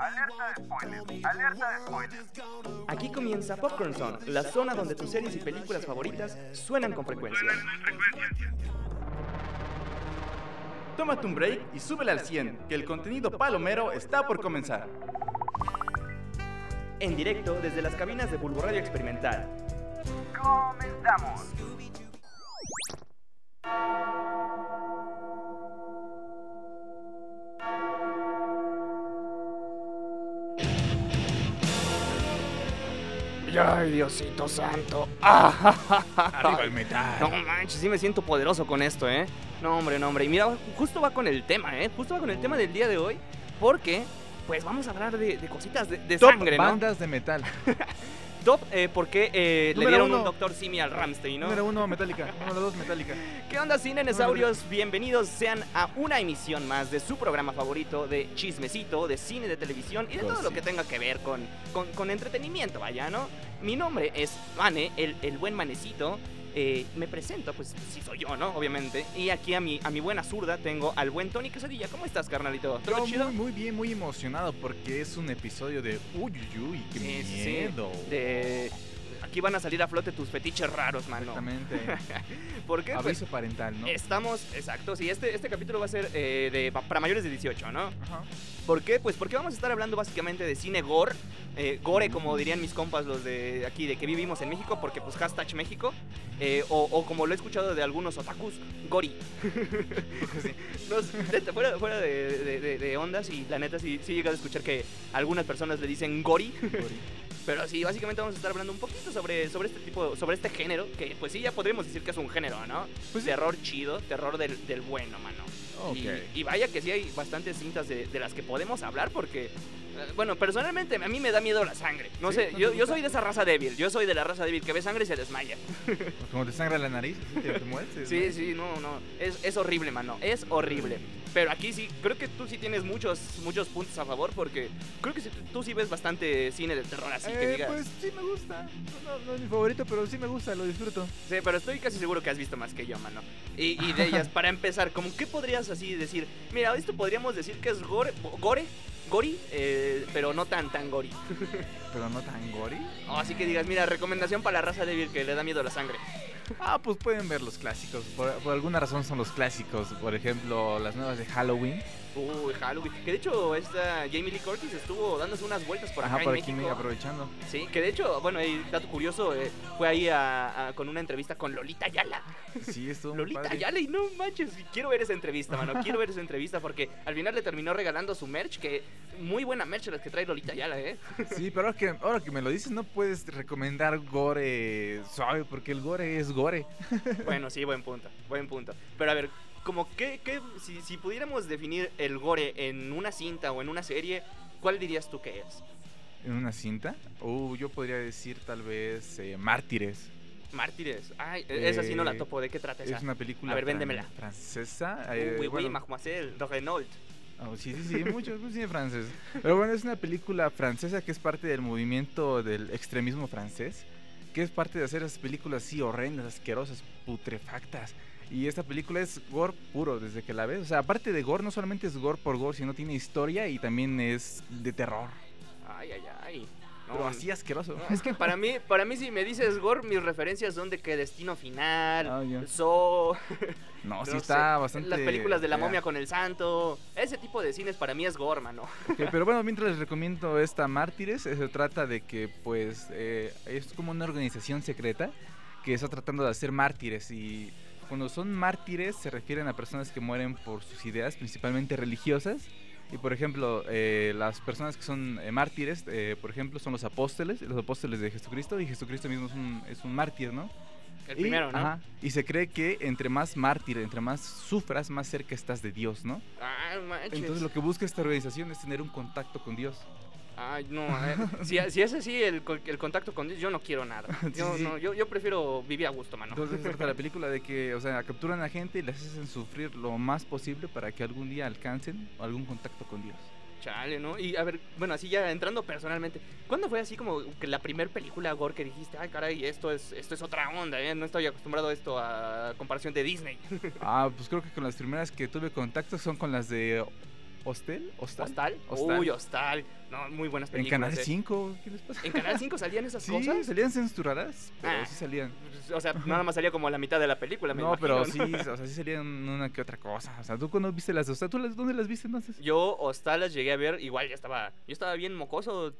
Alerta de spoiler, alerta de spoiler. Aquí comienza Popcorn Zone, la zona donde tus series y películas favoritas suenan con frecuencia. Tómate un break y súbele al 100, que el contenido palomero está por comenzar. En directo desde las cabinas de Bulbo Radio Experimental. Comenzamos. Ay, Diosito santo. Ah, Arriba el metal. No manches, sí me siento poderoso con esto, ¿eh? No, hombre, no, hombre. Y mira, justo va con el tema, ¿eh? Justo va con el tema del día de hoy. Porque, pues vamos a hablar de, de cositas de, de Top sangre, ¿no? bandas de metal. Top, eh, porque eh, le dieron uno. un Doctor Simi al Ramstein, ¿no? Número uno, Metallica. Número dos, Metallica. ¿Qué onda, cinenesaurios? Bienvenidos sean a una emisión más de su programa favorito de chismecito, de cine, de televisión y de todo lo que tenga que ver con, con, con entretenimiento, vaya, ¿no? Mi nombre es Mane, el, el buen manecito. Eh, me presento, pues sí soy yo, ¿no? Obviamente. Y aquí a mi, a mi buena zurda tengo al buen Tony Quesadilla. ¿Cómo estás, carnalito? ¿Todo Yo chido? muy, muy bien, muy emocionado porque es un episodio de Uy, uy, uy, qué Sí, sí, sí. miedo. De... Aquí van a salir a flote tus fetiches raros, mano. Exactamente. ¿Por qué? Pues, Aviso parental, ¿no? Estamos, exacto, sí, este, este capítulo va a ser eh, de, pa- para mayores de 18, ¿no? Ajá. ¿Por qué? Pues porque vamos a estar hablando básicamente de cine gore, eh, gore como dirían mis compas los de aquí, de que vivimos en México, porque pues hashtag México, eh, o, o como lo he escuchado de algunos otakus, gori. Sí. Fuera fuera de, de- de- de ondas y la neta sí, sí he llegado a escuchar que algunas personas le dicen gori, pero sí, básicamente vamos a estar hablando un poquito sobre, sobre este tipo, sobre este género, que pues sí ya podríamos decir que es un género, ¿no? Pues terror chido, terror del, del bueno, mano. Y, y vaya que sí hay bastantes cintas de, de las que podemos hablar porque, bueno, personalmente a mí me da miedo la sangre. No ¿Sí? sé, ¿No yo, yo soy de esa raza débil. Yo soy de la raza débil que ve sangre y se desmaya. Como te sangra la nariz, te, te mueres. Sí, sí, no, no. Es, es horrible, mano. Es horrible. Pero aquí sí, creo que tú sí tienes muchos, muchos puntos a favor porque creo que sí- tú sí ves bastante cine de terror así que Eh, digas. pues sí me gusta. No, no es mi favorito, pero sí me gusta, lo disfruto. Sí, pero estoy casi seguro que has visto más que yo, mano. Y, y de ellas, para empezar, como qué podrías así decir? Mira, esto podríamos decir que es gore, gore, gori, eh, pero no tan, tan gori. Pero no tan gory. O así que digas, mira, recomendación para la raza débil que le da miedo la sangre. Ah, pues pueden ver los clásicos. Por, por alguna razón son los clásicos. Por ejemplo, las nuevas de Halloween. Uy, Halloween. Que de hecho, esta Jamie Lee Curtis estuvo dándose unas vueltas por acá Ajá, por en aquí México. aprovechando. Sí, que de hecho, bueno, y dato curioso, eh, fue ahí a- a- con una entrevista con Lolita Ayala. Sí, estuvo Lolita padre. Ayala, y no manches, quiero ver esa entrevista, mano. Quiero ver esa entrevista porque al final le terminó regalando su merch, que muy buena merch las que trae Lolita Ayala, ¿eh? Sí, pero ahora que, ahora que me lo dices, no puedes recomendar gore suave, porque el gore es gore. Bueno, sí, buen punto, buen punto. Pero a ver, como que, que- si, si pudiéramos definir el gore en una cinta o en una serie, ¿cuál dirías tú que es? ¿En una cinta? Uh, yo podría decir tal vez eh, Mártires. Mártires. Ay, esa sí no la Eh, topo. ¿De qué trata esa? Es una película A ver, véndemela. francesa. Eh, oui, oui, bueno, mademoiselle de Renault. oh, sí, sí, sí, mucho cine francés. Pero bueno, es una película francesa que es parte del movimiento del extremismo francés, que es parte de hacer esas películas así horrendas, asquerosas, putrefactas. Y esta película es gore puro desde que la ves. O sea, aparte de gore, no solamente es gore por gore, sino tiene historia y también es de terror. Ay, ay, ay. Pero así asqueroso. es que para mí, para mí si me dices gore, mis referencias son de que Destino Final, Ah, ya. So, No, sí está sé, bastante. las películas de la fea. momia con el santo, ese tipo de cines para mí es gore, mano. Ok, pero bueno, mientras les recomiendo esta Mártires, eh, se trata de que pues eh, es como una organización secreta que está tratando de hacer mártires y cuando son mártires se refieren a personas que mueren por sus ideas, principalmente religiosas. Y por ejemplo, eh, las personas que son eh, mártires, eh, por ejemplo, son los apóstoles, los apóstoles de Jesucristo, y Jesucristo mismo es un, es un mártir, ¿no? El Y- primero, ¿no? ajá, y se cree que entre más mártir, entre más sufras, más cerca estás de Dios, ¿no? Ah. Entonces lo que busca esta organización es tener un contacto con Dios. Ay, no, a ver, si, si es así el, co- el contacto con Dios, yo no quiero nada. Yo, Sí, sí. no, yo, yo prefiero vivir a gusto, mano. Entonces trata la película de que, o sea, capturan a gente y les hacen sufrir lo más posible para que algún día alcancen algún contacto con Dios. Chale, ¿no? Y a ver, bueno, así ya entrando personalmente, ¿cuándo fue así como que la primer película gore que dijiste, ay caray, esto es, esto es otra onda, ¿eh? no estoy acostumbrado a esto a comparación de Disney? Ah, pues creo que con las primeras que tuve contacto son con las de Hostel, Hostal. ¿Hostal? Hostal. Uy, Hostal. No, muy buenas En películas. Canal ¿eh? 5, ¿qué les pasa? ¿En Canal 5 salían esas Sí, cosas? salían censuradas, pero Ah. sí salían. O sea, nada más salía como la mitad de la película, me no, pero sí, o sea, sí salían una que otra cosa. O sea, ¿tú cuándo viste las de Hostal? ¿Tú las, dónde las viste entonces? Yo Hostal las llegué a ver, igual ya estaba, yo estaba bien mocoso,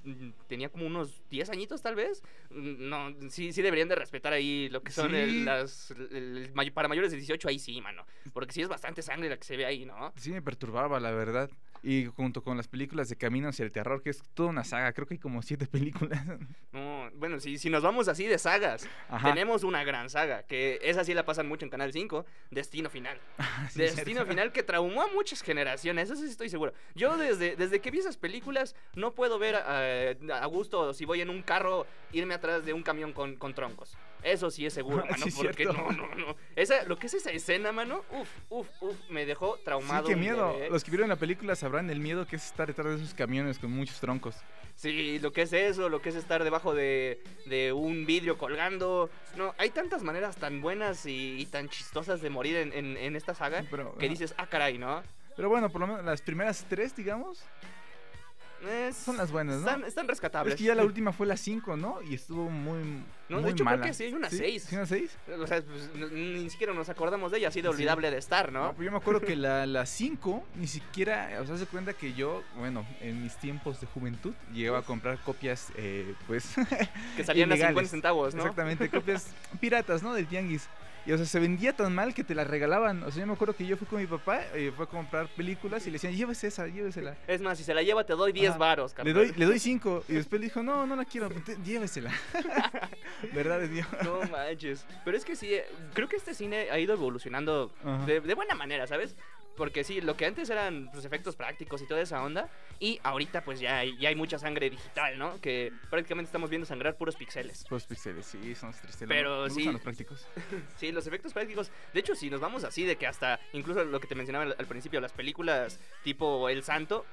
tenía como unos 10 añitos tal vez. No, sí, sí deberían de respetar ahí lo que son el- las, el- el may- para mayores de 18 ahí sí, mano, porque sí es bastante sangre la que se ve ahí, ¿no? Sí me perturbaba, la verdad. Y junto con las películas de Camino hacia el Terror, que es toda una saga, creo que hay como siete películas. No, bueno, si, si nos vamos así de sagas, Ajá. tenemos una gran saga, que esa sí la pasan mucho en Canal 5, Destino Final. Sí, Destino. Final que traumó a muchas generaciones, eso sí estoy seguro. Yo desde, desde que vi esas películas no puedo ver eh, a gusto si voy en un carro irme atrás de un camión con, con troncos. Eso sí es seguro, mano, Sí, porque cierto. no, no, no. Esa, lo que es esa escena, mano, uf, uf, uf, me dejó traumado. Sí, qué miedo. bebé. Los que vieron la película sabrán el miedo que es estar detrás de esos camiones con muchos troncos. Sí, lo que es eso, lo que es estar debajo de, de un vidrio colgando. No, hay tantas maneras tan buenas y, y tan chistosas de morir en, en- en esta saga Pero, que dices, ah, caray, ¿no? Pero bueno, por lo menos las primeras tres, digamos, Es- son las buenas, ¿no? Están, están rescatables. Es que ya la última fue la 5, ¿no? Y estuvo muy. No, de muy hecho, creo mala. que sí hay una seis. ¿Sí, una 6? O sea, pues, ni siquiera nos acordamos de ella, así de Sí. olvidable de estar, ¿no? No, pues yo me acuerdo que la 5 ni siquiera, o sea, se cuenta que yo, bueno, en mis tiempos de juventud llegaba a comprar copias, eh, pues, que salían a ilegales. 50 centavos, ¿no? exactamente, copias piratas, ¿no? Del tianguis. Y, o sea, se vendía tan mal que te la regalaban. O sea, yo me acuerdo que yo fui con mi papá, eh, fue a comprar películas y le decían, llévese esa, llévesela. Es más, si se la lleva, te doy 10 Ajá. varos, Le doy, le doy cinco. Y después le dijo, no, no la quiero, llévesela. ¿Verdad Dios? No manches. Pero es que sí, eh, creo que este cine ha ido evolucionando de buena manera, ¿sabes? Porque sí, lo que antes eran pues, efectos prácticos y toda esa onda, y ahorita pues ya hay, ya hay mucha sangre digital, ¿no? Que prácticamente estamos viendo sangrar puros píxeles. Pues pixeles, sí, son tristes. Pero me sí. gustan los prácticos. Sí, los efectos prácticos. De hecho, si nos vamos así, de que hasta incluso lo que te mencionaba al, al principio, las películas tipo El Santo,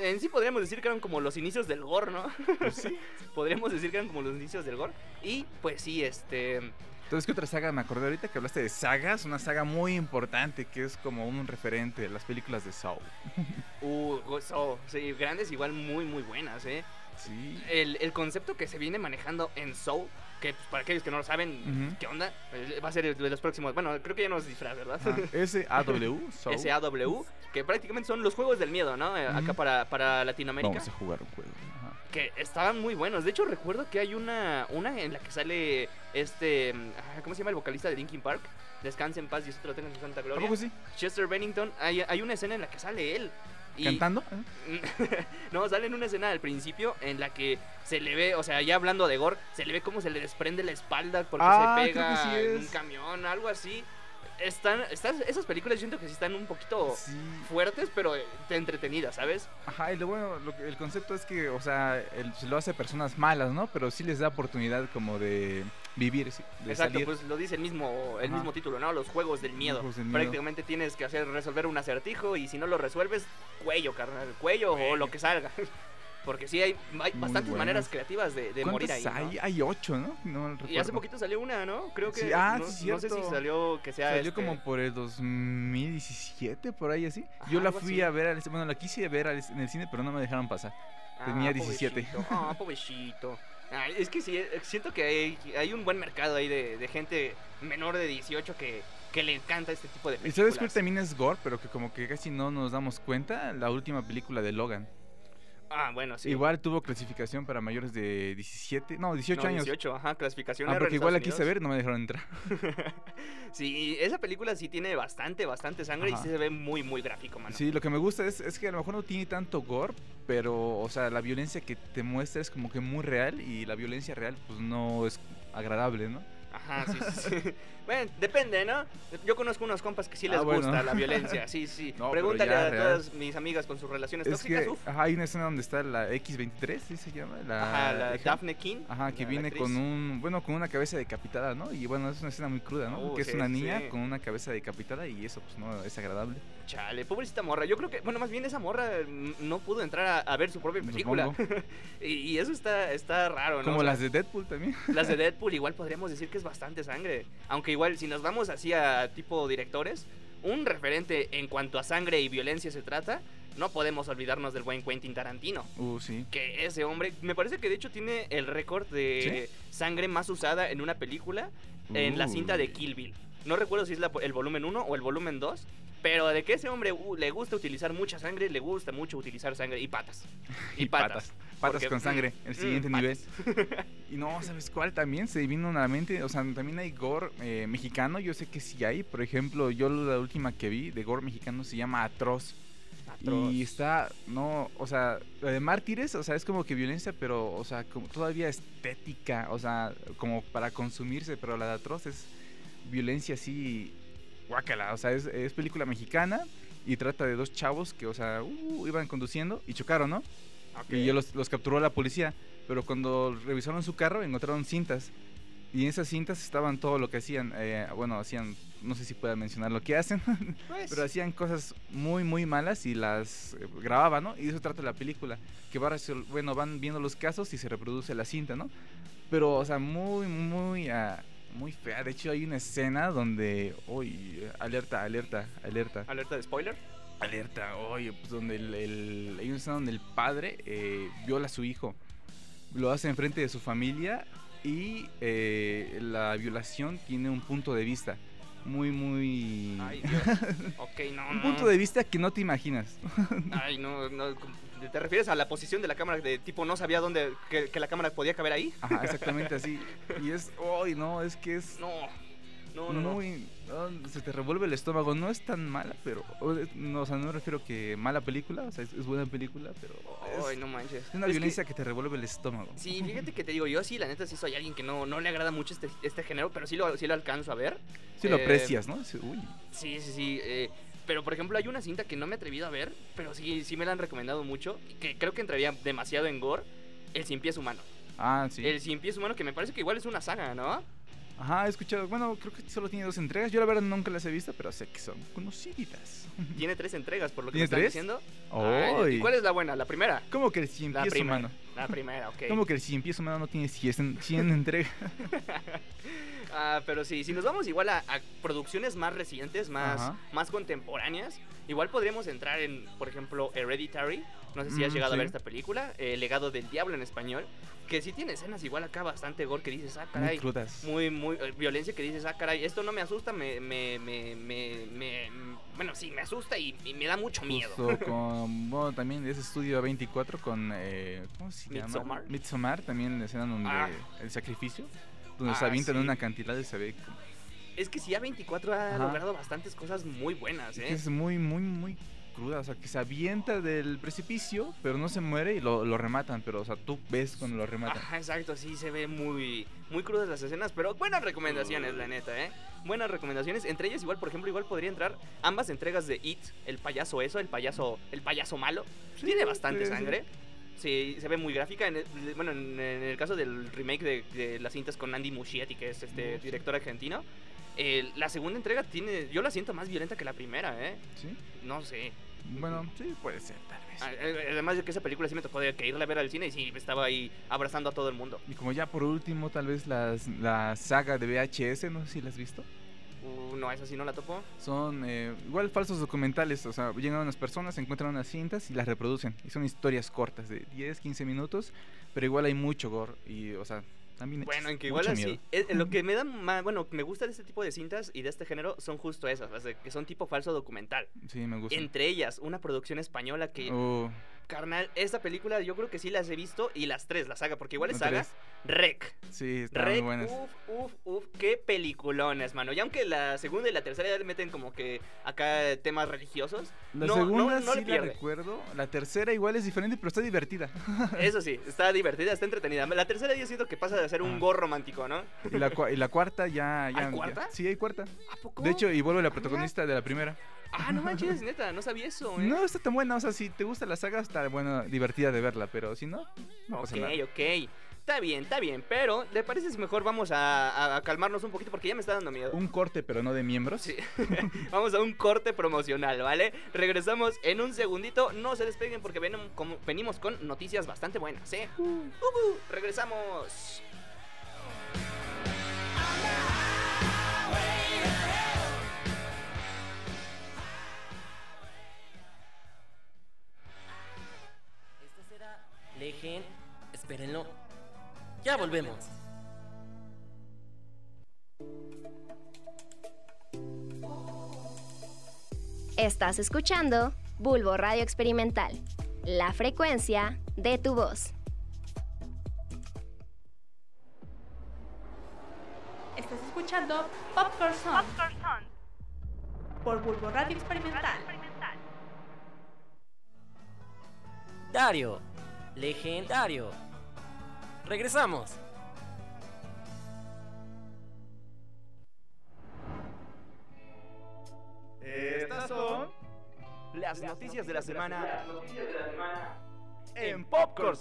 en sí podríamos decir que eran como los inicios del gore, ¿no? Pues sí. podríamos decir que eran como los inicios del gore. Y pues sí, este. Entonces, ¿qué otra saga me acordé ahorita que hablaste de sagas? Una saga muy importante que es como un referente de las películas de Saw. Uh, so, sí, grandes, igual muy, muy buenas, ¿eh? Sí. El, el concepto que se viene manejando en Soul, que pues, para aquellos que no lo saben. ¿qué onda? Eh, Va a ser de los próximos. Bueno, creo que ya no es disfraz, ¿verdad? S-A-W, Saw. SAW, que prácticamente son los juegos del miedo, ¿no? Eh, Acá para, para Latinoamérica. Vamos a jugar un juego. Ajá. Que estaban muy buenos. De hecho, recuerdo que hay una, una en la que sale este. ah, ¿Cómo se llama el vocalista de Linkin Park? Descanse en paz, Dios te lo tenga en su santa ¿A gloria. poco sí? Chester Bennington. Hay, hay una escena en la que sale él. y- ¿Cantando? no, sale en una escena al principio en la que se le ve, o sea, ya hablando de gore, se le ve cómo se le desprende la espalda porque Ah, se que pega sí en un camión, algo así. Están, están, esas películas siento que sí están un poquito Sí. fuertes, pero eh, entretenidas, ¿sabes? Ajá, y lo bueno, lo que- el concepto es que, o sea, él se lo hace a personas malas, ¿no? Pero sí les da oportunidad como de vivir, sí, de Exacto, salir. pues lo dice el mismo, el Ajá. mismo título, ¿no? Los juegos del miedo. Juegos del miedo. Prácticamente tienes que hacer resolver un acertijo y si no lo resuelves, cuello, carnal, cuello o lo que salga. Porque sí hay, hay bastantes buenas. maneras creativas de, de morir ahí. ¿Cuántas ¿no? hay? Hay ocho, ¿no? No Y hace poquito salió una, ¿no? Creo que. Sí, ah, no, sí, no sé si salió que sea. Salió este, como por el 2017, por ahí así. Ajá, Yo la fui así. a ver, al- bueno, la quise ver al- en el cine, pero no me dejaron pasar. tenía 17. pobrecito, Ah, pobrecito. Ah, es que sí, eh, siento que hay, hay un buen mercado ahí de, de gente menor de 18 que, que le encanta este tipo de Y películas. sabes que también es gore, pero que como que casi no nos damos cuenta, la última película de Logan. Ah, bueno, sí. Igual tuvo clasificación para mayores de 17, no, 18 No, años. 18, ajá, clasificación Ah, porque igual la quise ver, no me dejaron entrar. sí, esa película sí tiene bastante, bastante sangre Ajá. y sí se ve muy, muy gráfico, mano. Sí, lo que me gusta es, es que a lo mejor no tiene tanto gore, pero, o sea, la violencia que te muestra es como que muy real y la violencia real, pues no es agradable, ¿no? Ajá, sí, sí, sí. Bueno, depende, ¿no? Yo conozco unos compas que sí les Ah, bueno. gusta la violencia, sí, sí. No, Pregúntale ya, a real. todas mis amigas con sus relaciones Es tóxicas, que uf. ajá, hay una escena donde está la X23, ¿sí se llama? La, Ajá, la hija. Daphne King. Ajá, que la- viene con un, bueno, con una cabeza decapitada, ¿no? Y bueno, es una escena muy cruda, ¿no? Uh, que es una niña sí. con una cabeza decapitada y eso pues no es agradable. Chale, pobrecita morra. Yo creo que, bueno, más bien esa morra no pudo entrar a, a ver su propia película. Supongo. y, y eso está, está raro, ¿no? Como O sea, las de Deadpool también. Las de Deadpool igual podríamos decir que es bastante sangre. Aunque igual si nos vamos así a tipo directores, un referente en cuanto a sangre y violencia se trata, no podemos olvidarnos del buen Quentin Tarantino. Uh, sí. Que ese hombre, me parece que de hecho tiene el récord de sangre más usada en una película en la cinta de Uy. Kill Bill. No recuerdo si es la- el volumen 1 o el volumen 2. Pero de que ese hombre uh, le gusta utilizar mucha sangre, le gusta mucho utilizar sangre y patas. Y, patas. Patas Porque- con sangre, el Mm, siguiente nivel. Y no, ¿sabes cuál también? Se vino a la mente, o sea, también hay gore eh, mexicano, yo sé que sí hay. Por ejemplo, yo la última que vi de gore mexicano se llama Atroz. Atroz. Y está, no, o sea, la de mártires, o sea, es como que violencia, pero, o sea, como todavía estética, o sea, como para consumirse, pero la de atroz es violencia así, guácala, o sea, es, es película mexicana y trata de dos chavos que, o sea, uh, iban conduciendo y chocaron, ¿no? Ok. Y los, los capturó la policía, pero cuando revisaron su carro encontraron cintas. Y en esas cintas estaban todo lo que hacían, eh, bueno, hacían, no sé si puedan mencionar lo que hacen, Pues, pero hacían cosas muy, muy malas y las eh, grababan, ¿no? Y de eso trata la película. Que va bueno, van viendo los casos y se reproduce la cinta, ¿no? Pero, o sea, muy, muy, ah, muy fea. De hecho, hay una escena donde, uy, alerta, alerta, alerta. Alerta de spoiler. Alerta, oye, pues donde el, el- hay una escena donde el padre eh, viola a su hijo. Lo hace enfrente de su familia y eh, la violación tiene un punto de vista muy, muy... Ay, Dios. Ok, no, un no. punto de vista que no te imaginas. Ay, no, no. ¿Te refieres a la posición de la cámara de tipo no sabía dónde que, que la cámara podía caber ahí? Ajá, exactamente así. Y es, uy, no, es que es No. No, no, no. muy... no, se te revuelve el estómago. No es tan mala, pero... No, o sea, no me refiero que mala película, o sea, es, es buena película, pero... Es, Ay, no manches. es una Es violencia que, te revuelve el estómago. Sí, fíjate que te digo, yo sí, la neta sí soy alguien que no, no le agrada mucho este, este género, pero sí lo, sí lo alcanzo a ver. Sí lo Eh, aprecias, ¿no? Sí, Uy. Sí, sí, sí. eh, pero por ejemplo, hay una cinta que no me he atrevido a ver, pero sí, sí me la han recomendado mucho, que creo que entraría demasiado en gore. El Cien Pies Humano. Ah, sí. El Cien Pies Humano, que me parece que igual es una saga, ¿no? Ajá, he escuchado. Bueno, creo que solo tiene dos entregas. Yo la verdad nunca las he visto, pero sé que son conocidas. Tiene tres entregas, por lo que ¿Tiene me están tres? diciendo. ¡Ay! ¿Y cuál es la buena? ¿La primera? ¿Cómo que el cien pies humano? La primera, ok. ¿Cómo que el cien pies humano no tiene 100, 100 entregas? Ah, pero sí, si nos vamos igual a, a producciones más recientes, más, Ajá. más contemporáneas, igual podríamos entrar en, por ejemplo, Hereditary. No sé si has Mm, llegado a ver esta película, El legado del diablo en español, que sí tiene escenas igual acá bastante gore que dices, ah, Muy caray. crudas. Muy, muy, eh, violencia que dices, ah, caray, esto no me asusta, me, me, me, me, me- bueno, sí, me asusta y, y me da mucho miedo. Justo con, bueno, también ese estudio 24 con, eh, ¿cómo se llama? Midsommar. Midsommar, también la escena donde Ah. el sacrificio, donde se Ah, avientan en una acantilado y se ve como- Es que sí, A24 ha Ajá. logrado bastantes cosas muy buenas, ¿eh? es muy, muy, muy cruda, o sea, que se avienta del precipicio, pero no se muere y lo, lo rematan, pero, o sea, tú ves cuando lo rematan. Ajá, exacto, sí, se ve muy, muy crudas las escenas, pero buenas recomendaciones, la neta, ¿eh? Buenas recomendaciones, entre ellas igual, por ejemplo, igual podría entrar ambas entregas de It, el payaso eso, el payaso, el payaso malo, tiene bastante sí. sangre, sí, se ve muy gráfica, en el- bueno, en, en el caso del remake de, de las cintas con Andy Muschietti, que es este director argentino, eh, la segunda entrega tiene, yo la siento más violenta que la primera, ¿eh? ¿Sí? No sé, Bueno, sí, puede ser, tal vez. A- eh, además de que esa película sí me tocó de que irla a ver al cine y sí, estaba ahí abrazando a todo el mundo. Y como ya por último, tal vez las, la saga de VHS, no sé si la has visto. Uh, no, esa sí no la topo. Son eh, igual falsos documentales, o sea, llegan unas personas, encuentran unas cintas y las reproducen. Y son historias cortas de 10, 15 minutos, pero igual hay mucho gore y, o sea, también. Bueno, en que igual así. eh, lo que me da más. Bueno, me gusta de este tipo de cintas y de este género son justo esas, las de que son tipo falso documental. Sí, me gusta. Entre ellas, una producción española que. Oh, Carnal, esta película yo creo que sí las he visto y las tres, la saga, porque igual es ¿No saga. Rec. Sí, están Rec, muy buenas. uf, uf, uf, qué peliculones, mano. Y aunque la segunda y la tercera ya le meten como que acá temas religiosos, La no, segunda no, no sí le la recuerdo. La tercera igual es diferente, pero está divertida. Eso sí, está divertida, está entretenida. La tercera yo siento que pasa de ser un Ah. gore romántico, ¿no? Y la, cua- y la cuarta ya, ya. ¿Hay cuarta? ya- sí, hay cuarta. ¿A poco? De hecho, y vuelve la protagonista de la primera. Ah, no manches, neta, no sabía eso, ¿eh? No está tan buena, o sea, si te gusta la saga, está buena, divertida de verla, pero si no, no ok, nada. ok. Está bien, está bien, pero ¿le parece si mejor vamos a, a- a calmarnos un poquito? Porque ya me está dando miedo. Un corte, pero no de miembros. Sí. Vamos a un corte promocional, ¿vale? Regresamos en un segundito. No se despeguen porque ven- como- venimos con noticias bastante buenas, ¿eh? Ujú, regresamos. Legend. Espérenlo. Ya volvemos. Estás escuchando Bulbo Radio Experimental, la frecuencia de tu voz. Estás escuchando Popcorn Song por Bulbo Radio Experimental. Dario. Legendario. Regresamos. Estas son Las noticias de la semana en Popcorn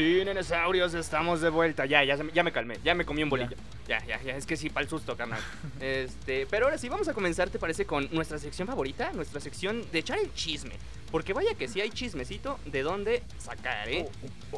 Sí, nenesaurios, estamos de vuelta. Ya, ya, ya me calmé, ya me comí un bolillo. Ya, ya, ya, es que sí, para el susto, carnal. Este, pero ahora sí, vamos a comenzar, ¿te parece? Con nuestra sección favorita, nuestra sección de echar el chisme. Porque vaya que sí hay chismecito de dónde sacar, ¿eh?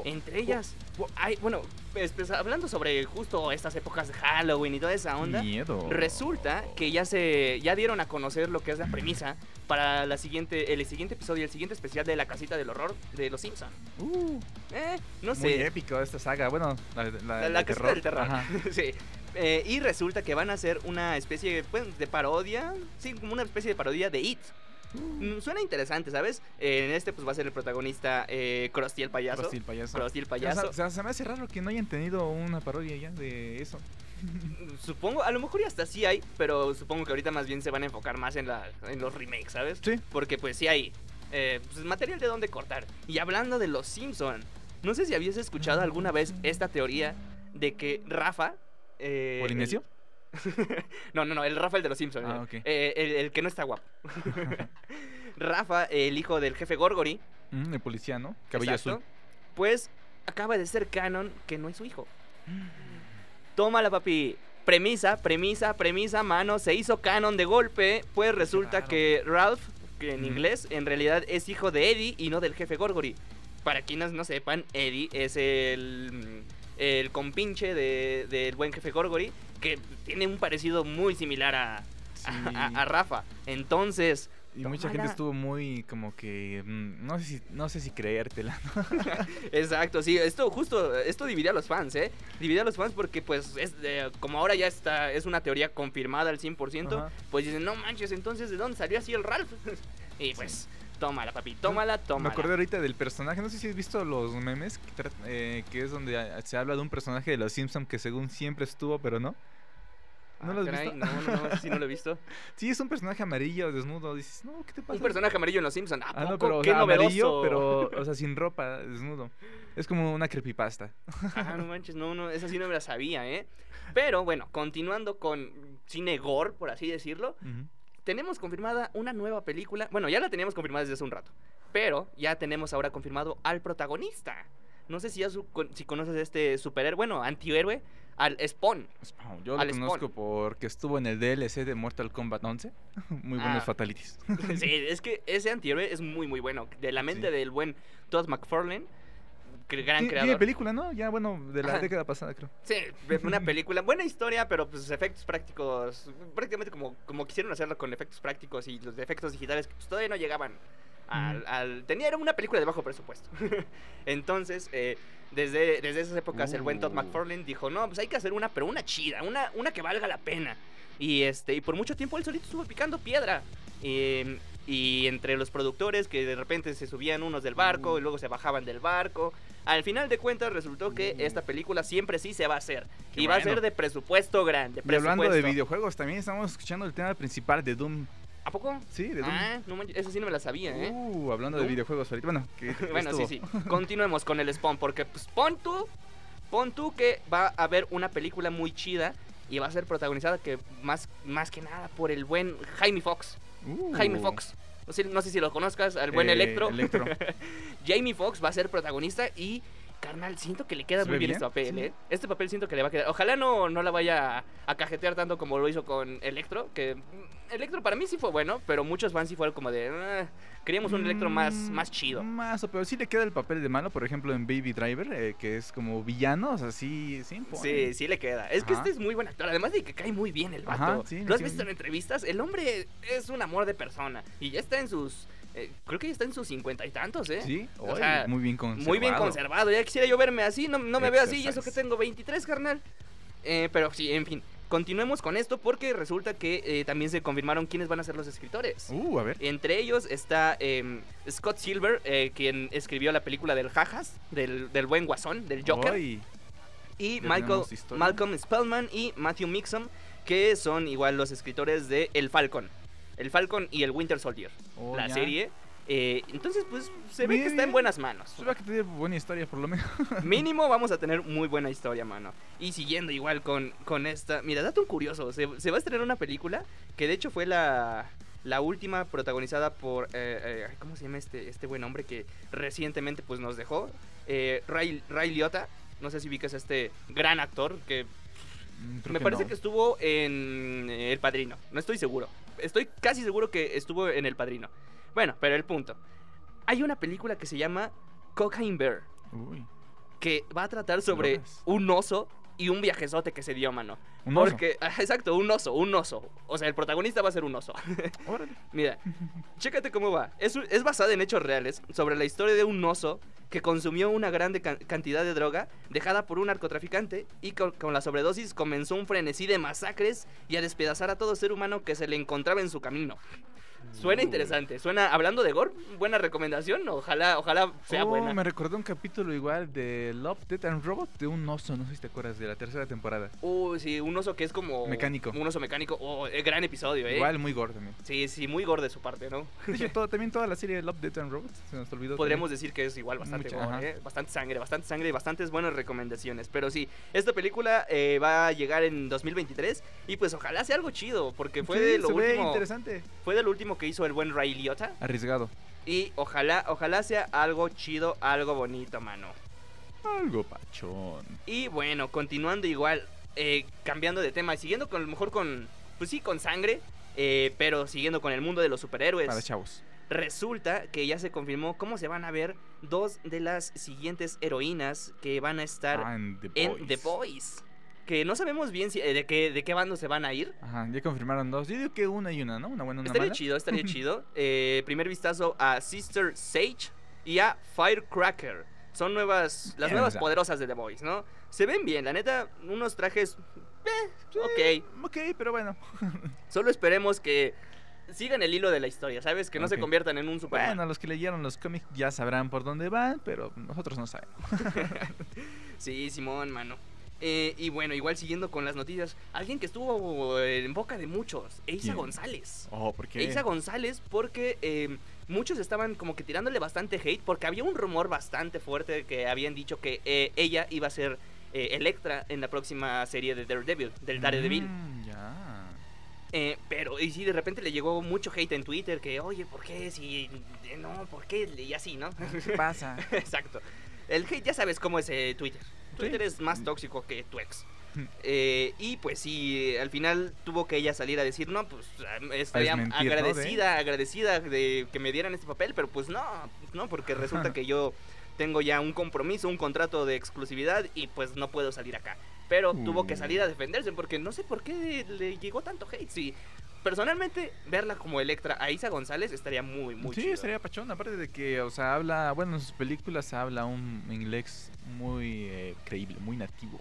Entre ellas, hay, bueno, pues, pues, hablando sobre justo estas épocas de Halloween y toda esa onda. Miedo. Resulta que ya se ya dieron a conocer lo que es la premisa para la siguiente el siguiente episodio, el siguiente especial de la casita del horror de los Simpson. Uh, Eh, no muy sé. épico esta saga. Bueno, la, la, La, de la casita del terror. Sí. Eh, y resulta que van a hacer una especie pues, de parodia, sí, como una especie de parodia de It. Mm, Suena interesante, ¿sabes? Eh, en este pues va a ser el protagonista eh, Krusty el payaso. Krusty el payaso. Krusty el O payaso. sea, o sea, se me hace raro que no hayan tenido una parodia ya de eso. Supongo, a lo mejor y hasta sí hay, pero supongo que ahorita más bien se van a enfocar más en, la, en los remakes, ¿sabes? Sí. Porque pues sí hay eh, pues, material de dónde cortar. Y hablando de los Simpson, no sé si habías escuchado alguna vez esta teoría de que Rafa... Eh, ¿Polinesio? no, no, no, el Rafa el de los Simpsons. Ah, eh, ok. eh, el, el que no está guapo. Rafa, el hijo del jefe Gorgory, Mm, el policía, ¿no? Cabello Exacto. azul. Pues acaba de ser canon que no es su hijo. Tómala, papi. Premisa, premisa, premisa, mano. Se hizo canon de golpe. Pues resulta que Ralph, que en inglés, en realidad es hijo de Eddie y no del jefe Gorgory. Para quienes no sepan, Eddie es el, el compinche de- del buen jefe Gorgory, que tiene un parecido muy similar a, a- Sí. a- a Rafa. Entonces, Y mucha gente estuvo muy como que mm, no sé si no sé si creértela. ¿no? Exacto, sí, esto justo, esto divide a los fans, ¿eh? Divide a los fans porque pues es como ahora ya está, es una teoría confirmada al 100%, Ajá. pues dicen, no manches, entonces ¿de dónde salió así el Ralph? y pues, tómala, papi, tómala, Me tómala. acordé ahorita del personaje, no sé si has visto los memes que, eh, que es donde se habla de un personaje de los Simpsons que según siempre estuvo, pero no. ¿No Ah, lo has caray, visto? No, no, no, sí no lo he visto. Sí, es un personaje amarillo, desnudo, dices, "No, ¿qué te pasa?" Un personaje amarillo en Los Simpsons. ¿A Ah, no, pero o ¡Qué sea, amarillo, pero o sea, sin ropa, desnudo. Es como una creepypasta. Ah, no manches, no, no, esa sí no me la sabía, ¿eh? Pero bueno, continuando con cine gore, por así decirlo, Ujú. Tenemos confirmada una nueva película. Bueno, ya la teníamos confirmada desde hace un rato. Pero ya tenemos ahora confirmado al protagonista. No sé si, ya su- si conoces este superhéroe, bueno, antihéroe, al Spawn. Spawn, Yo lo conozco porque estuvo en el DLC de Mortal Kombat 11. Muy Ah. buenos fatalities. sí, es que ese antihéroe es muy, muy bueno. De la mente Sí. del buen Todd McFarlane, gran creador. Tiene película, ¿no? Ya, bueno, de la Ajá. década pasada, creo. Sí, una película, buena historia, pero pues efectos prácticos, prácticamente como, como quisieron hacerlo con efectos prácticos y los efectos digitales que pues, todavía no llegaban al- tenía era una película de bajo presupuesto. Entonces, eh, desde, desde esas épocas, el buen Todd Uh. McFarlane dijo, no, pues hay que hacer una, pero una chida, una, una que valga la pena. Y, este, y por mucho tiempo él solito estuvo picando piedra. Eh, y entre los productores que de repente se subían unos del barco y luego se bajaban del barco. Al final de cuentas resultó que esta película siempre sí se va a hacer. Qué y va a ser de presupuesto grande. Y hablando de presupuesto. videojuegos, también estamos escuchando el tema principal de Doom. ¿A poco? Sí, de Doom. Ah, no eso sí no me la sabía, ¿eh? Uh, hablando de videojuegos ahorita. Bueno, que bueno, sí, sí. Continuemos con el Spawn, porque pues pon tú, pon tú que va a haber una película muy chida y va a ser protagonizada que más, más que nada por el buen Jaime Fox. Uh. Jaime Fox. No sé, no sé si lo conozcas, al buen Eh, Electro. Electro. Jamie Foxx va a ser protagonista y carnal, siento que le queda ¿Se muy bien, bien? este papel, Sí. ¿eh? Este papel siento que le va a quedar. Ojalá no, no la vaya a, a cajetear tanto como lo hizo con Electro, que mm, Electro para mí sí fue bueno, pero muchos fans sí fueron como de "Ah, queríamos un Electro más, Mm, más chido. Más, o- pero sí le queda el papel de malo, por ejemplo, en Baby Driver, eh, que es como villano, o sea, sí, sí impone. Sí, sí le queda. Es que este es muy buen actor. Además de que cae muy bien el vato. Ajá, sí, ¿Lo has visto en entrevistas? El hombre es un amor de persona. Y ya está en sus. Eh, creo que ya está en sus cincuenta y tantos, ¿eh? Sí, O Oy, sea, muy bien conservado. Muy bien conservado. Ya quisiera yo verme así. No, no me veo así. Y eso que tengo 23, carnal. Eh, pero sí, en fin. Continuemos con esto porque resulta que eh, también se confirmaron quiénes van a ser los escritores. Uh, a ver. Entre ellos está em, Scott Silver, eh, quien escribió la película del Jajas, del, del buen guasón, del Joker. Oy, y Michael. Malcolm Spellman y Matthew Mixon, que son igual los escritores de El Falcon. El Falcon y el Winter Soldier, Oh, la ya. serie. Eh, entonces, pues se ve Bien, que está en buenas manos. Se ve que tiene buena historia, por lo menos. Mínimo vamos a tener muy buena historia, mano. Y siguiendo igual con, con esta... Mira, dato un curioso. Se, se va a estrenar una película que de hecho fue la, la última protagonizada por... eh, eh, ¿Cómo se llama este, este buen hombre que recientemente pues nos dejó? Ray, Ray Liotta. No sé si ubicas a este gran actor que Mm, creo me parece no. que estuvo en El Padrino. No estoy seguro. Estoy casi seguro que estuvo en El Padrino. Bueno, pero el punto. Hay una película que se llama Cocaine Bear Uy, que va a tratar sobre un oso y un viajezote que se dio, mano. un oso. Porque, ah, exacto, un oso, un oso. O sea, el protagonista va a ser un oso. Órale. Mira, chécate cómo va. Es, es basada en hechos reales sobre la historia de un oso que consumió una grande can- cantidad de droga dejada por un narcotraficante y con, con la sobredosis comenzó un frenesí de masacres y a despedazar a todo ser humano que se le encontraba en su camino. Suena Uy. interesante, suena, hablando de gore, buena recomendación, ojalá, ojalá sea Oh, buena. Me recordó un capítulo igual de Love, Death and Robot de un oso, no sé si te acuerdas, de la tercera temporada. Uy, sí, un oso que es como... Mecánico. Un oso mecánico. Oh, eh, gran episodio, ¿eh? Igual muy gordo también. Sí, sí, muy gordo de su parte, ¿no? De hecho, todo- también toda la serie de Love, Death and Robots se nos olvidó. Podríamos decir que es igual bastante Mucha, gore. ¿eh? Bastante sangre, bastante sangre y bastantes buenas recomendaciones. Pero sí, esta película eh, va a llegar en 2023 y pues ojalá sea algo chido, porque fue Sí, de lo se ve último... interesante. Fue de lo último que hizo el buen Ray Liotta. Arriesgado. Y ojalá, ojalá sea algo chido, algo bonito, mano. Algo pachón. Y bueno, continuando igual, eh, cambiando de tema, y siguiendo con a lo mejor con, pues sí, con sangre, eh, pero siguiendo con el mundo de los superhéroes. Para chavos. Resulta que ya se confirmó cómo se van a ver dos de las siguientes heroínas que van a estar Ah, en The en Boys. The Boys. Que no sabemos bien si- eh, de, qué, de qué bando se van a ir. Ajá, ya confirmaron dos. Yo digo que una y una, ¿no? Una buena, una Estaría mala. chido, estaría chido. Eh, primer vistazo a Sister Sage y a Firecracker. Son nuevas, las nuevas poderosas de The Boys, ¿no? Se ven bien, la neta, unos trajes... Eh, ok. Ok, pero bueno. Solo esperemos que sigan el hilo de la historia, ¿sabes? Que no se conviertan en un Superman. Bueno, los que leyeron los cómics ya sabrán por dónde van, pero nosotros no sabemos. Sí, Simón, mano. Eh, y bueno, igual siguiendo con las noticias, alguien que estuvo en boca de muchos, ¿Quién? González. Oh, ¿por qué? González porque eh, muchos estaban como que tirándole bastante hate porque había un rumor bastante fuerte que habían dicho que eh, ella iba a ser eh, Electra en la próxima serie de Daredevil, del Daredevil. Mm, ya. Eh, pero, y sí, de repente le llegó mucho hate en Twitter que, oye, ¿por qué? Si, eh, no, ¿por qué? Y así, ¿no? ¿Qué pasa? Exacto. El hate, ya sabes cómo es eh, Twitter. Twitter es más tóxico que tu ex. Eh, y pues sí, al final tuvo que ella salir a decir, no, pues estaría agradecida, agradecida de que me dieran este papel, pero pues no, no, porque resulta que yo tengo ya un compromiso, un contrato de exclusividad y pues no puedo salir acá. Pero tuvo que Uh. salir a defenderse porque no sé por qué le llegó tanto hate. Sí, personalmente, verla como Electra a Isa González estaría muy, muy sí, chido. estaría pachón. Aparte de que, o sea, habla, bueno, en sus películas habla un inglés muy eh, creíble, muy nativo.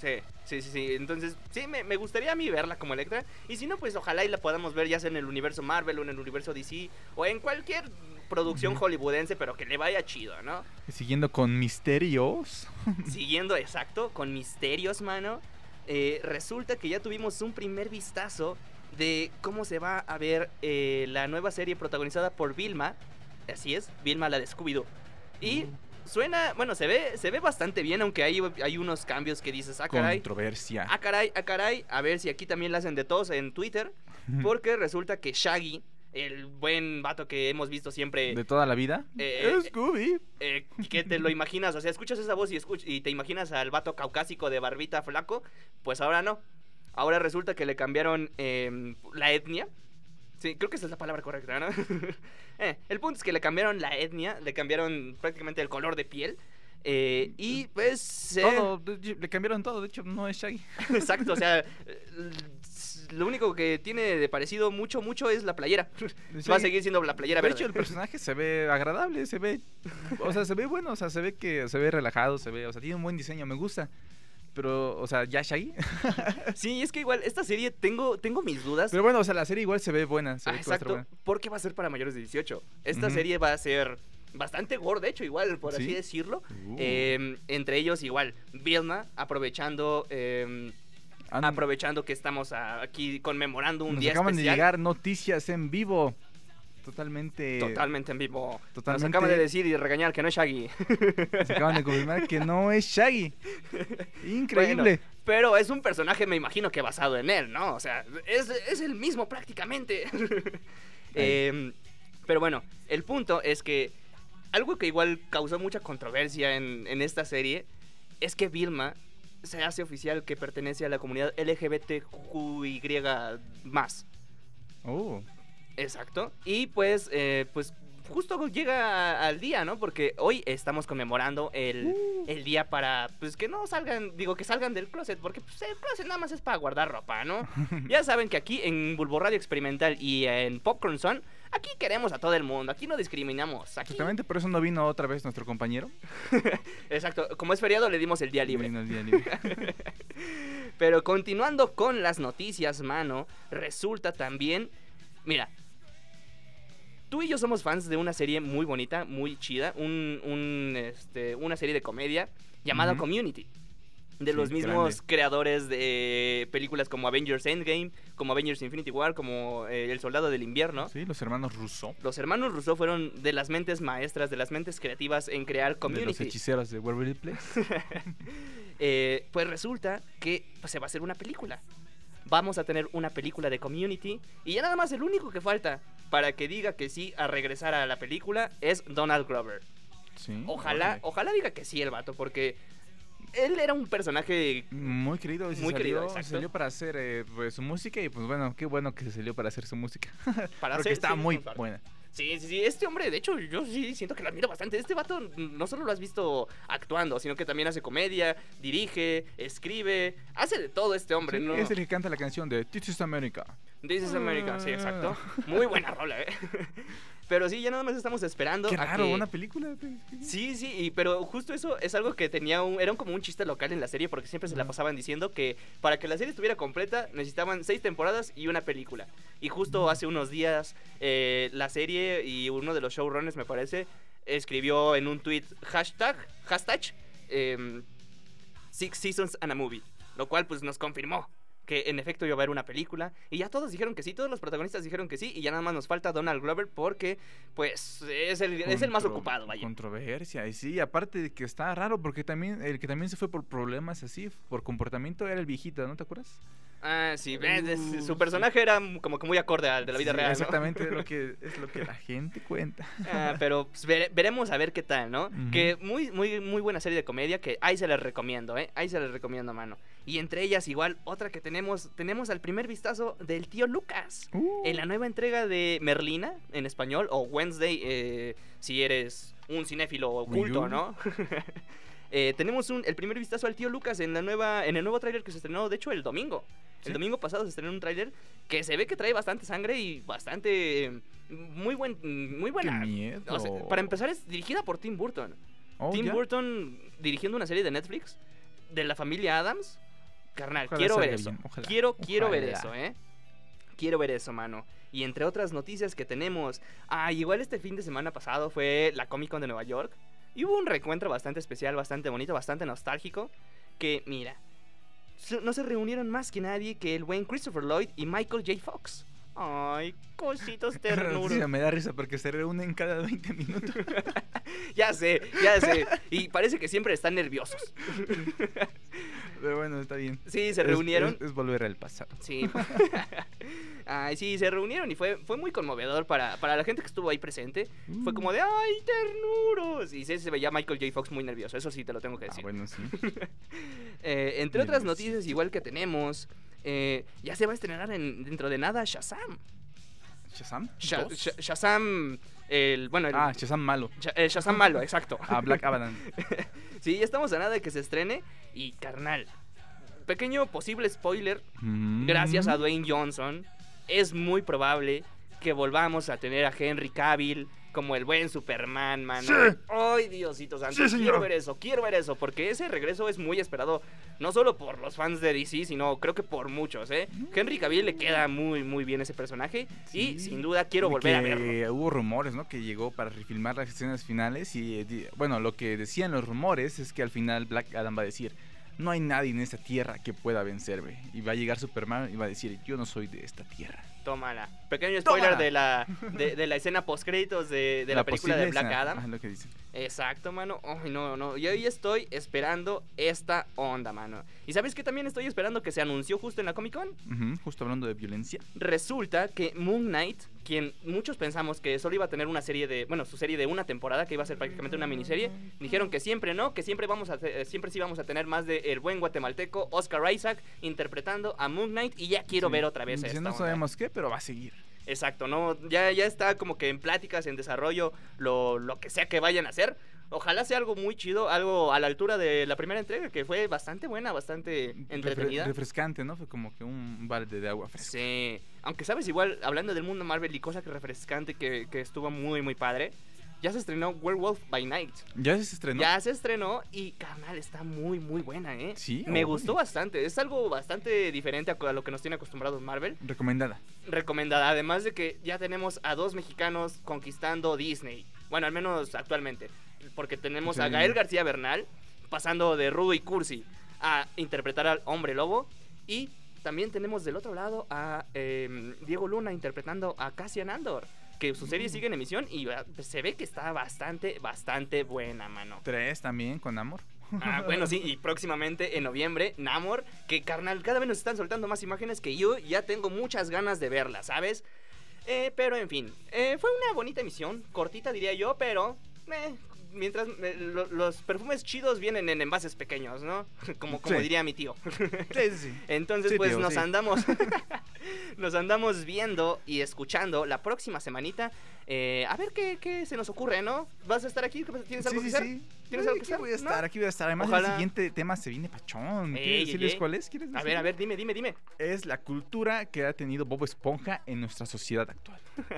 Sí, sí, sí, sí. Entonces, sí, me, me gustaría a mí verla como Electra. Y si no, pues ojalá y la podamos ver ya sea en el universo Marvel o en el universo DC o en cualquier producción hollywoodense, pero que le vaya chido, ¿no? Siguiendo con misterios. Siguiendo exacto con misterios, mano. eh, resulta que ya tuvimos un primer vistazo de cómo se va a ver eh, la nueva serie protagonizada por Vilma. Así es, Vilma la de Scooby-Doo. Y suena, bueno, se ve, se ve bastante bien, aunque hay, hay unos cambios que dices, ah, caray. Controversia. Ah, caray, ah, caray. A ver si aquí también la hacen de todos en Twitter. Porque resulta que Shaggy, el buen vato que hemos visto siempre, de toda la vida. Eh, Scooby. eh, que te lo imaginas, o sea, escuchas esa voz y, escuch- y te imaginas al vato caucásico de barbita flaco, pues ahora no. Ahora resulta que le cambiaron em, la etnia. Sí, creo que esa es la palabra correcta, ¿no? Eh, el punto es que le cambiaron la etnia, le cambiaron prácticamente el color de piel. eh, y pues... se- Todo, le cambiaron todo, de hecho no es Shaggy. Exacto, o sea, eh, lo único que tiene de parecido mucho, mucho es la playera. Va a Sí. seguir siendo la playera de verde. hecho el personaje se ve agradable, se ve, o sea, se ve bueno, o sea, se ve que se ve relajado, se ve, o sea, tiene un buen diseño, me gusta. Pero, o sea, ya Shaggy. Sí, es que igual esta serie tengo, tengo mis dudas. Pero bueno, o sea, la serie igual se ve buena, se Ah, ve que va a estar exacto, buena. porque va a ser para mayores de 18. Esta serie va a ser bastante gore, de hecho, igual, por así ¿Sí? decirlo. Uh. Eh, entre ellos, igual, Vilma, aprovechando... eh, Han- aprovechando que estamos aquí conmemorando un nos día acaban especial. de llegar noticias en vivo. Totalmente. Totalmente en vivo. Totalmente. Nos acaban de decir y regañar que no es Shaggy. Se acaban de confirmar que no es Shaggy. Increíble. Pero es un personaje, me imagino que basado en él, ¿no? O sea, es, es el mismo prácticamente. Em, pero bueno, el punto es que algo que igual causó mucha controversia en, en esta serie es que Vilma se hace oficial que pertenece a la comunidad LGBTQY más. Oh. Exacto. Y pues, eh, pues justo llega al día, ¿no? Porque hoy estamos conmemorando el, el día para, pues que no salgan, digo que salgan del closet, porque pues, el closet nada más es para guardar ropa, ¿no? ya saben que aquí en Bulbo Radio Experimental y en Popcorn Son, aquí queremos a todo el mundo, aquí no discriminamos. Aquí, Exactamente, por eso no vino otra vez nuestro compañero. exacto, como es feriado le dimos el día libre. Vino el día libre. Pero continuando con las noticias, mano, resulta también. Mira. Tú y yo somos fans de una serie muy bonita, muy chida. Un, un, este, una serie de comedia llamada Ujú. Community. De Sí, los mismos grande. creadores de películas como Avengers Endgame, como Avengers Infinity War, como eh, El Soldado del Invierno. Sí, los hermanos Russo. Los hermanos Rousseau fueron de las mentes maestras, de las mentes creativas en crear De los Community. hechiceros de Waverly Place. Eh, pues resulta que pues, se va a hacer una película. Vamos a tener una película de Community. Y ya nada más el único que falta para que diga que sí a regresar a la película es Donald Glover. Sí. Ojalá, ojalá diga que sí el vato, porque él era un personaje... Muy querido, y se Muy querido, salió, exacto. salió para hacer eh, pues, su música y pues bueno, qué bueno que se salió para hacer su música. Para Porque hacer- está sí, muy buena. Sí, sí, sí, este hombre, de hecho, yo sí siento que lo admiro bastante. Este vato no solo lo has visto actuando, sino que también hace comedia, dirige, escribe, hace de todo este hombre, Sí, ¿no? Es el que canta la canción de This is America. This is America, sí, Ah. exacto. Muy buena rola, ¿eh? Pero sí, ya nada más estamos esperando. Qué a raro, que- una película. Sí, sí, y- pero justo eso es algo que tenía un. Era como un chiste local en la serie porque siempre se la pasaban diciendo que para que la serie estuviera completa necesitaban seis temporadas y una película. Y justo hace unos días eh, la serie y uno de los showrunners, me parece, escribió en un tweet hashtag, hashtag, em, Six Seasons and a Movie. Lo cual pues nos confirmó que en efecto iba a haber una película. Y ya todos dijeron que sí, todos los protagonistas dijeron que sí. Y ya nada más nos falta Donald Glover porque pues es el, es el más ocupado, vaya. Controversia, y sí, aparte de que está raro porque también el que también se fue por problemas así, por comportamiento era el viejito, ¿no te acuerdas? Ah, sí, Uh, su sí. personaje era como que muy acorde al de la vida Sí, real. ¿no? Exactamente, es lo que es lo que la gente cuenta. Ah, pero pues, vere- veremos a ver qué tal, ¿no? Que muy, muy, muy buena serie de comedia que ahí se les recomiendo, ¿eh? Ahí se les recomiendo, mano. Y entre ellas, igual, otra que tenemos, tenemos al primer vistazo del tío Lucas. Uh, En la nueva entrega de Merlina, en español, o Wednesday, eh, si eres un cinéfilo oculto. ¿no? Eh, tenemos un, el primer vistazo al tío Lucas en la nueva en el nuevo tráiler que se estrenó, de hecho, el domingo. El domingo pasado se estrenó un tráiler que se ve que trae bastante sangre y bastante... Muy buen, muy buena. Qué miedo. O sea, para empezar es dirigida por Tim Burton. Oh, Tim. Burton dirigiendo una serie de Netflix de la familia Adams. Carnal, Ojalá quiero ver eso. quiero, quiero ver eso, ¿eh? Quiero ver eso, mano. Y entre otras noticias que tenemos, ah, igual este fin de semana pasado fue la Comic Con de Nueva York. Y hubo un reencuentro bastante especial, bastante bonito, bastante nostálgico. Que, mira, no se reunieron más que nadie que el buen Christopher Lloyd y Michael J. Fox. Ay, cositos ternuros. Sí, me da risa porque se reúnen cada 20 minutos. Ya sé, ya sé. Y parece que siempre están nerviosos. Pero bueno, está bien. Sí, se Es- reunieron. Es, es volver al pasado. Sí. Ay, sí, se reunieron y fue, fue muy conmovedor para, para la gente que estuvo ahí presente. Fue como de, ¡ay, ternuros! Y sí, se veía Michael J. Fox muy nervioso, eso sí te lo tengo que Ah, decir. bueno, sí. Eh, entre otras noticias, igual que tenemos, eh, ya se va a estrenar en- dentro de nada Shazam. ¿Shazam? Shazam, el, bueno, el, Ah, Shazam malo. El Shazam malo, exacto. Ah, Black Avalanche. Sí, ya estamos a nada de que se estrene y carnal. Pequeño posible spoiler, gracias a Mm. Dwayne Johnson, es muy probable que volvamos a tener a Henry Cavill como el buen Superman, mano. Ay, Diosito santo, Sí, quiero ver eso, quiero ver eso, porque ese regreso es muy esperado, no solo por los fans de DC, sino creo que por muchos, ¿eh? Henry Cavill le queda muy, muy bien ese personaje y Sí. sin duda quiero De volver a verlo. Hubo rumores, ¿no? Que llegó para refilmar las escenas finales y, eh, bueno, lo que decían los rumores es que al final Black Adam va a decir, no hay nadie en esta tierra que pueda vencerme. Y va a llegar Superman y va a decir, yo no soy de esta tierra. Tómala. Pequeño spoiler Tómala. de la, de, de la escena post-créditos de, de la, película de Black escena- Adam. Ah, lo que dicen. Exacto, mano. Ay, no, no. Yo ahí estoy esperando esta onda, mano. ¿Y sabes qué también estoy esperando que se anunció justo en la Comic Con? Justo hablando de violencia. Resulta que Moon Knight, quien muchos pensamos que solo iba a tener una serie de, bueno, su serie de una temporada, que iba a ser prácticamente una miniserie, dijeron que siempre no, que siempre vamos a, eh, siempre sí vamos a tener más de el buen guatemalteco Oscar Isaac interpretando a Moon Knight y ya quiero Sí. ver otra vez esta no onda". sabemos qué, pero va a seguir. Exacto, no, ya, ya está como que en pláticas, en desarrollo, lo, lo que sea que vayan a hacer. Ojalá sea algo muy chido, algo a la altura de la primera entrega, que fue bastante buena, bastante Refre- entretenida. refrescante, ¿no? Fue como que un balde de agua fresca. Sí, aunque sabes, igual, hablando del mundo Marvel y cosa que refrescante que, que estuvo muy, muy padre, ya se estrenó Werewolf by Night. Ya se estrenó. Ya se estrenó y, carnal, está muy, muy buena, ¿eh? Sí, Me gustó bastante, es algo bastante diferente a lo que nos tiene acostumbrados Marvel. Recomendada. recomendada. Además de que ya tenemos a dos mexicanos conquistando Disney. Bueno, al menos actualmente. Porque tenemos a. Gael García Bernal pasando de rudo y cursi a interpretar al hombre lobo. Y también tenemos del otro lado a em, Diego Luna interpretando a Cassian Andor. Que su serie sigue en emisión y ah, se ve que está bastante, bastante buena, mano. Tres también con amor. Ah, bueno, sí, y próximamente en noviembre, Namor, que carnal, cada vez nos están soltando más imágenes que yo ya tengo muchas ganas de verlas, ¿sabes? Eh, pero en fin, eh, fue una bonita emisión, cortita diría yo, pero eh, mientras eh, lo- los perfumes chidos vienen en envases pequeños, ¿no? Como, como Sí. diría mi tío. Sí, sí, sí. Entonces, Sí, pues tío, nos sí. andamos. nos andamos viendo y escuchando la próxima semanita. eh, a ver qué, qué se nos ocurre, ¿no? ¿Vas a estar aquí? ¿Tienes algo que sí, hacer? sí. ¿Tienes Ay, algo que aquí voy a ¿No? estar, aquí voy a estar. Además, Ojalá. el siguiente tema se viene pachón. ¿Quieres ey, decirles ey. cuál es? ¿Quieres A ver, a ver, dime, dime, dime. Es la cultura que ha tenido Bob Esponja en nuestra sociedad actual.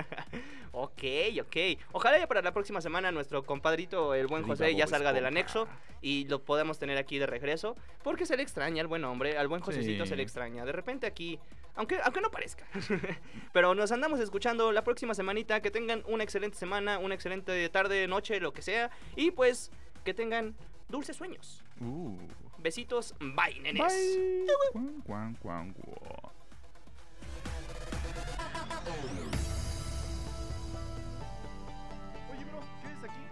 Ok, ok. Ojalá ya para la próxima semana nuestro compadrito, el buen José, ya salga del anexo y lo podamos tener aquí de regreso. Porque se le extraña al buen hombre, al buen Josecito Sí. se le extraña. De repente aquí, aunque, aunque no parezca. Pero nos andamos escuchando la próxima semanita. Que tengan una excelente semana, una excelente tarde, noche, lo que sea. Y pues que tengan dulces sueños. Uh. Besitos, bye, nenes. Bye. Cuan, cuan, cuan, cuan. Oye, bro, ¿qué es aquí?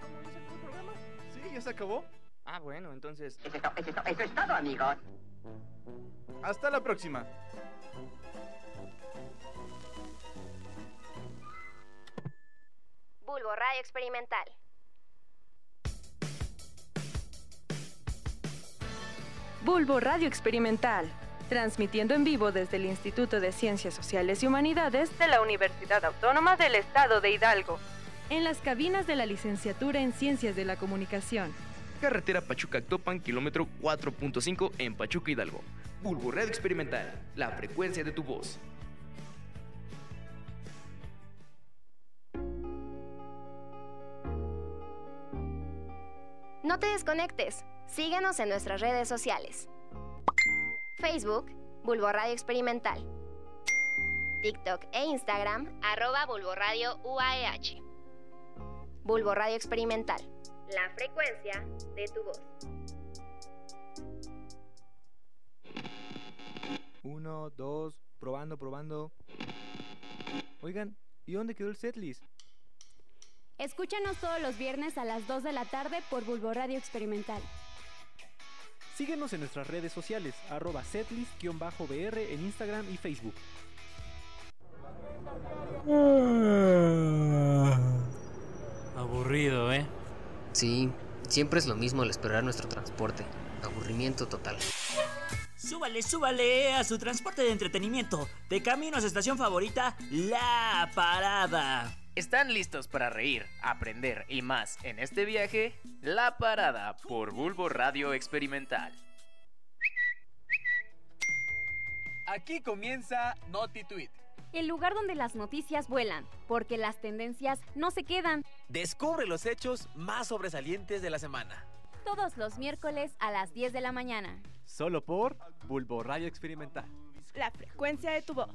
¿Cómo ya se acabó el programa? Sí, ya se acabó. Ah, bueno, entonces. Eso es, to- eso es es todo, amigos. Hasta la próxima. Bulbo Experimental. Bulbo Radio Experimental, transmitiendo en vivo desde el Instituto de Ciencias Sociales y Humanidades de la Universidad Autónoma del Estado de Hidalgo, en las cabinas de la Licenciatura en Ciencias de la Comunicación. carretera Pachuca-Actopan, kilómetro 4.5 en Pachuca Hidalgo. Bulbo Radio Experimental, la frecuencia de tu voz. No te desconectes. Síguenos en nuestras redes sociales. Facebook, Bulbo Radio Experimental. TikTok e Instagram, arroba Bulbo Radio UAEH. Bulbo Radio Experimental. La frecuencia de tu voz. Uno, dos, probando, probando. Oigan, ¿y dónde quedó el setlist? Escúchanos todos los viernes a las 2 de la tarde por Bulbo Radio Experimental. Síguenos en nuestras redes sociales, arroba setlist-br en Instagram y Facebook. Aburrido, ¿eh? Sí, siempre es lo mismo al esperar nuestro transporte. Aburrimiento total. Súbale, súbale a su transporte de entretenimiento. De camino a su estación favorita, La Parada. ¿Están listos para reír, aprender y más en este viaje? La Parada por Bulbo Radio Experimental. Aquí comienza NotiTweet. El lugar donde las noticias vuelan, porque las tendencias no se quedan. Descubre los hechos más sobresalientes de la semana. Todos los miércoles a las 10 de la mañana. Solo por Bulbo Radio Experimental. La frecuencia de tu voz.